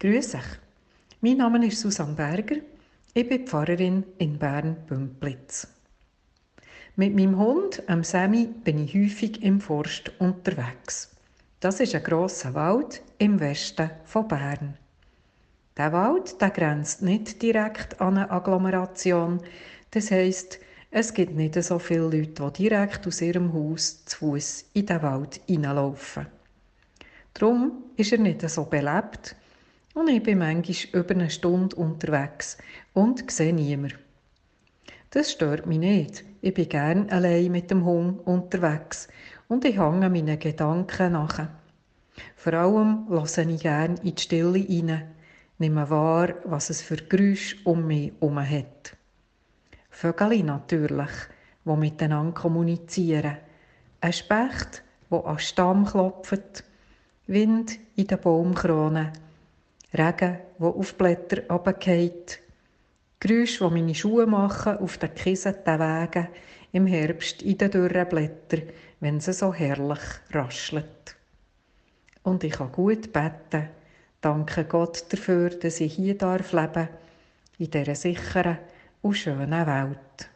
Grüß euch. Mein Name ist Susanne Berger. Ich bin Pfarrerin in Bern-Bümplitz. Mit meinem Hund, ähm Sammy, bin ich häufig im Forst unterwegs. Das ist ein grosser Wald im Westen von Bern. Der Wald der grenzt nicht direkt an eine Agglomeration. Das heisst, es gibt nicht so viele Leute, die direkt aus ihrem Haus zu Fuß in den Wald hineinlaufen. Darum ist er nicht so belebt und ich bin manchmal über eine Stunde unterwegs und sehe niemanden. Das stört mich nicht. Ich bin gern allein mit dem Hund unterwegs und ich hänge meinen Gedanken nach. Vor allem lasse ich gern in die Stille rein, nehme wahr, was es für Geräusche um mich herum hat. Vögel natürlich, die miteinander kommunizieren. Ein Specht, der an den Stamm klopft. Wind in den Baumkronen Regen, der auf Blätter runterfällt. Geräusche, die meine Schuhe machen auf den kiesenden Wegen im Herbst in den dürren Blättern, wenn sie so herrlich raschelt. Und ich kann gut beten, danke Gott dafür, dass ich hier darf leben in dieser sicheren und schönen Welt.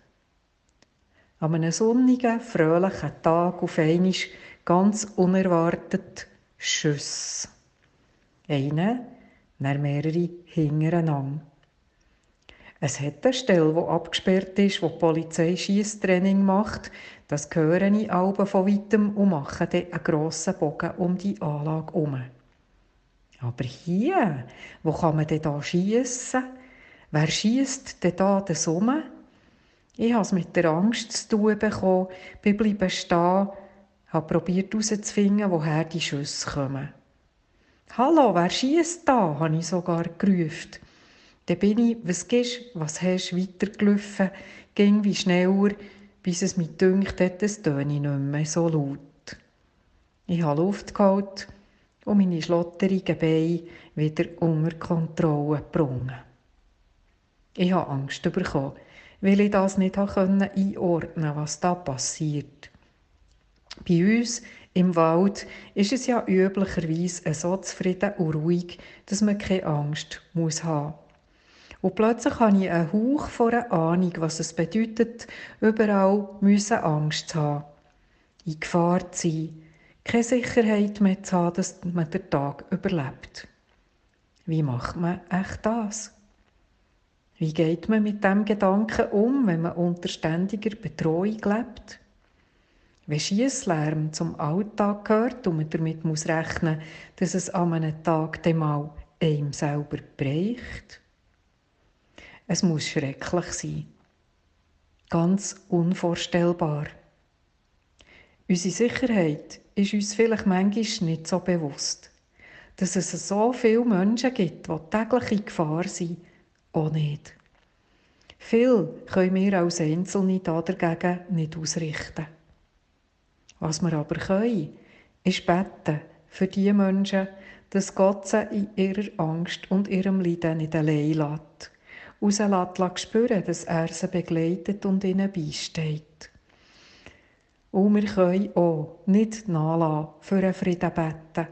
An einem sonnigen, fröhlichen Tag auf einmal ganz unerwartet Schüsse. Einer dann mehrere hintereinander. Es hat eine Stelle, die abgesperrt ist, wo die Polizei Schiesstraining macht. Das höre ich alle von weitem und mache dann einen grossen Bogen um die Anlage herum. Aber hier, wo kann man denn da schiessen? Wer schießt denn da den Summe? Ich habe es mit der Angst zu tun bekommen, bin bleiben stehen, habe probiert herauszufinden, woher die Schüsse kommen. Hallo, wer schießt da? habe ich sogar gerufen. Dann bin ich, was gibst, was hast, weitergelaufen, ging wie schneller, bis es mir dünkt hat, es töne nicht mehr so laut. Ich habe Luft geholt und meine schlotterigen Beine wieder unter Kontrolle gebracht. Ich habe Angst bekommen, weil ich das nicht einordnen konnte, was da passiert. Bei uns im Wald ist es ja üblicherweise so zufrieden und ruhig, dass man keine Angst muss haben Und plötzlich habe ich einen Hauch von einer Ahnung, was es bedeutet, überall müssen Angst zu haben, in Gefahr zu sein, keine Sicherheit mehr zu haben, dass man den Tag überlebt. Wie macht man echt das? Wie geht man mit dem Gedanken um, wenn man unter ständiger Bedrohung lebt? Wenn Schiesslärm zum Alltag gehört und man damit muss rechnen dass es an einem Tag dann mal einem selber bricht. Es muss schrecklich sein. Ganz unvorstellbar. Unsere Sicherheit ist uns vielleicht manchmal nicht so bewusst. Dass es so viele Menschen gibt, die täglich in Gefahr sind, auch nicht. Viel können wir als Einzelne dagegen nicht ausrichten. Was wir aber können, ist beten für die Menschen, dass Gott sie in ihrer Angst und ihrem Leiden nicht allein lässt. Und sie lässt spüren, dass er sie begleitet und ihnen beisteht. Und wir können auch nicht nachlassen, für einen Frieden beten,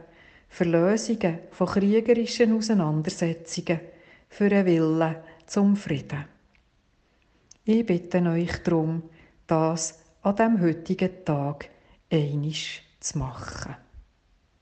für Lösungen von kriegerischen Auseinandersetzungen, für einen Willen zum Frieden. Ich bitte euch darum, das an dem heutigen Tag einisch zu machen.